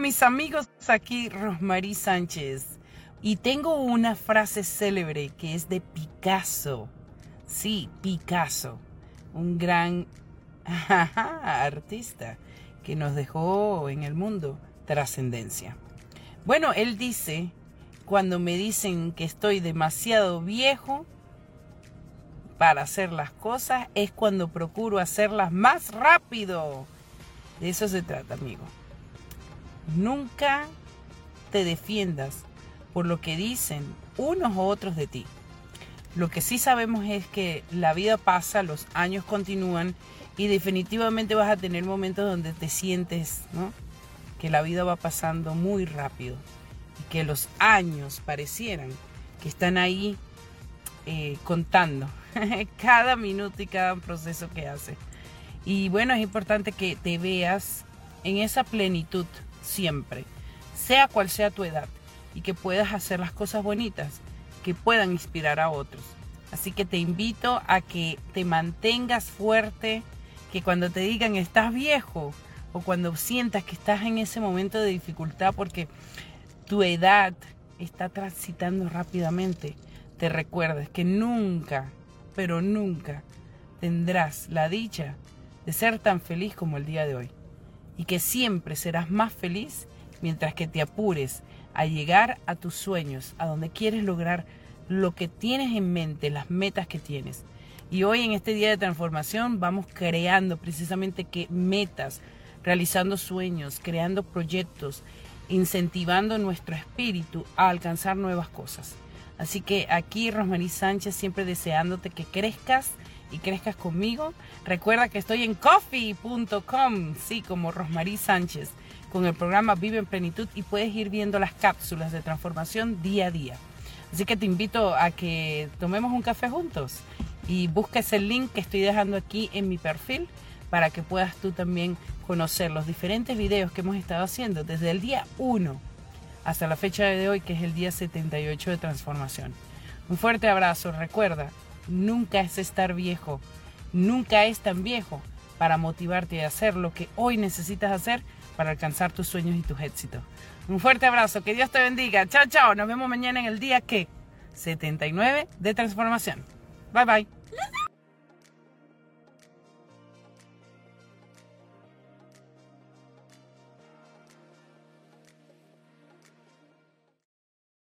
Mis amigos, aquí Rosmarie Sánchez y tengo una frase célebre que es de Picasso. Sí, Picasso, un gran artista que nos dejó en el mundo trascendencia. Bueno, él dice, cuando me dicen que estoy demasiado viejo para hacer las cosas, es cuando procuro hacerlas más rápido. De eso se trata, amigo. Nunca te defiendas por lo que dicen unos u otros de ti. Lo que sí sabemos es que la vida pasa, los años continúan y definitivamente vas a tener momentos donde te sientes que la vida va pasando muy rápido y que los años parecieran que están ahí eh, contando cada minuto y cada proceso que hace. Y bueno, es importante que te veas en esa plenitud siempre, sea cual sea tu edad, y que puedas hacer las cosas bonitas que puedan inspirar a otros. Así que te invito a que te mantengas fuerte, que cuando te digan estás viejo o cuando sientas que estás en ese momento de dificultad porque tu edad está transitando rápidamente, te recuerdes que nunca, pero nunca tendrás la dicha de ser tan feliz como el día de hoy y que siempre serás más feliz mientras que te apures a llegar a tus sueños, a donde quieres lograr lo que tienes en mente, las metas que tienes. Y hoy en este día de transformación vamos creando precisamente que metas, realizando sueños, creando proyectos, incentivando nuestro espíritu a alcanzar nuevas cosas. Así que aquí Rosmarie Sánchez siempre deseándote que crezcas y crezcas conmigo. Recuerda que estoy en coffee.com, sí, como Rosmarie Sánchez, con el programa Vive en Plenitud y puedes ir viendo las cápsulas de transformación día a día. Así que te invito a que tomemos un café juntos y busques el link que estoy dejando aquí en mi perfil para que puedas tú también conocer los diferentes videos que hemos estado haciendo desde el día 1 hasta la fecha de hoy, que es el día 78 de transformación. Un fuerte abrazo, recuerda, nunca es estar viejo, nunca es tan viejo para motivarte a hacer lo que hoy necesitas hacer para alcanzar tus sueños y tus éxitos. Un fuerte abrazo, que Dios te bendiga. Chao, chao. Nos vemos mañana en el día que 79 de transformación. Bye bye.